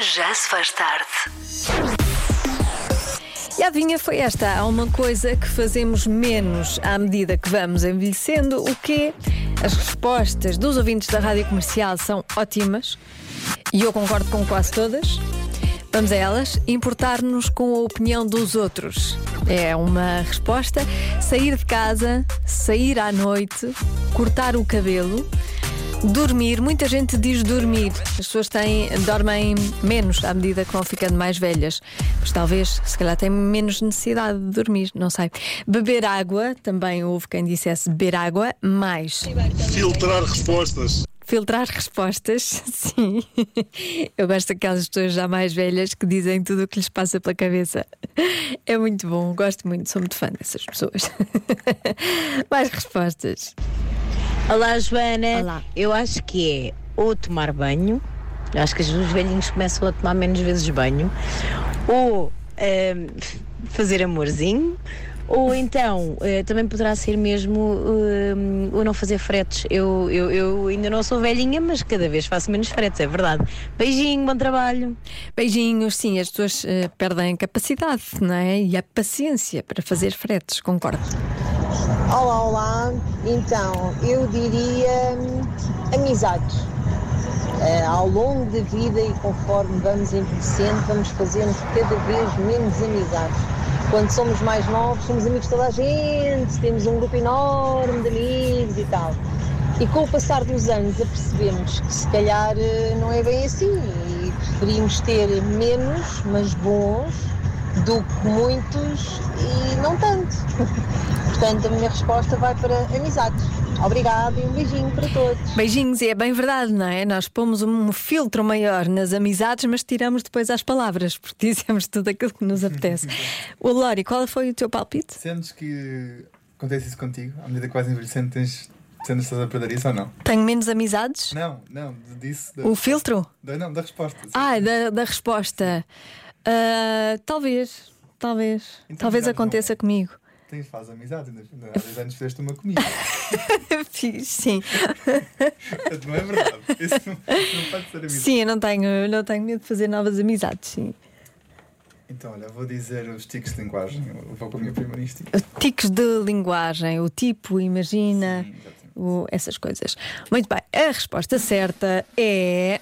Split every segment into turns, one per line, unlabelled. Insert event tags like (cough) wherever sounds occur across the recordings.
Já se faz tarde.
E a adivinha foi esta: há uma coisa que fazemos menos à medida que vamos envelhecendo, o quê? As respostas dos ouvintes da rádio comercial são ótimas e eu concordo com quase todas. Vamos a elas. Importar-nos com a opinião dos outros. É uma resposta. Sair de casa, sair à noite, cortar o cabelo. Dormir, muita gente diz dormir. As pessoas têm, dormem menos à medida que vão ficando mais velhas. Mas talvez, se calhar, têm menos necessidade de dormir, não sei. Beber água, também houve quem dissesse beber água, mais.
Filtrar respostas.
Filtrar respostas, (laughs) sim. Eu gosto daquelas pessoas já mais velhas que dizem tudo o que lhes passa pela cabeça. É muito bom, gosto muito, sou muito fã dessas pessoas. (laughs) Mais respostas.
Olá, Joana.
Olá.
Eu acho que é ou tomar banho, acho que os velhinhos começam a tomar menos vezes banho, ou ahm, fazer amorzinho, ou então eh, também poderá ser mesmo ahm, o não fazer fretes. Eu, eu, eu ainda não sou velhinha, mas cada vez faço menos fretes, é verdade. Beijinho, bom trabalho.
Beijinhos, sim, as pessoas eh, perdem capacidade, não é? E a paciência para fazer fretes, concordo.
Olá, olá. Então, eu diria hum, amizades. Eh, ao longo da vida e conforme vamos envelhecendo, vamos fazendo cada vez menos amizades. Quando somos mais novos, somos amigos de toda a gente, temos um grupo enorme de amigos e tal. E com o passar dos anos, apercebemos que se calhar eh, não é bem assim e preferimos ter menos, mas bons, do que muitos e não tanto. Portanto, a minha resposta vai para amizades. Obrigada e um beijinho para todos.
Beijinhos, e é bem verdade, não é? Nós pomos um filtro maior nas amizades, mas tiramos depois as palavras, porque dizemos tudo aquilo que nos apetece. (laughs) O Lori, qual foi o teu palpite?
Sentes que acontece isso contigo? À medida que vais envelhecendo, tens sentes estás a perder isso ou não?
Tenho menos amizades?
Não, não, disso. Da,
O filtro?
da- não, da resposta.
Ah, da, da resposta. Ah, talvez, talvez.
Então,
talvez aconteça
não.
comigo.
Tens, faz amizade, ainda, há 10 anos fizeste uma comigo. (laughs)
Fiz, Sim. (laughs)
Não é verdade. Isso não, não pode ser amizade.
Sim, eu não tenho, não tenho medo de fazer novas amizades, sim.
Então, olha, vou dizer os tiques de linguagem. Eu vou com a minha prima nisto.
Ticos de linguagem, o tipo, imagina,
Sim,
o- essas coisas. Muito bem, a resposta certa é.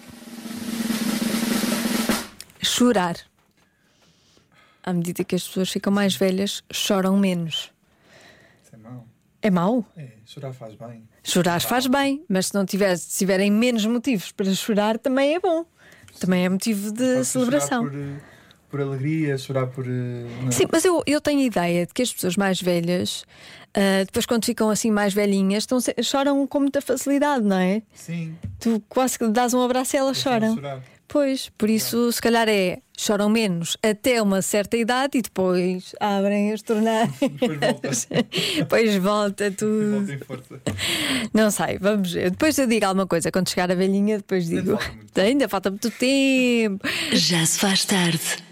chorar. À medida que as pessoas ficam mais velhas, choram menos.
Isso é mau.
É mau?
É, chorar faz bem.
Chorar faz bem, mas se não tiver, se tiverem menos motivos para chorar, também é bom. Também é motivo de celebração.
Chorar por, eh, por alegria, chorar por. eh, não é?
Sim, mas eu, eu tenho a ideia de que as pessoas mais velhas, ah, depois quando ficam assim mais velhinhas, estão, choram com muita facilidade, não é?
Sim.
Tu quase que dás um abraço e elas choram. Pois, por isso, se calhar é choram menos até uma certa idade e depois abrem as torneiras. (laughs)
Depois volta. (laughs)
depois volta tudo.
Volta em força.
Não sei, vamos ver. Depois eu digo alguma coisa. Quando chegar a velhinha, depois
Ainda
digo.
falta muito
Ainda falta muito tempo.
Já se faz tarde.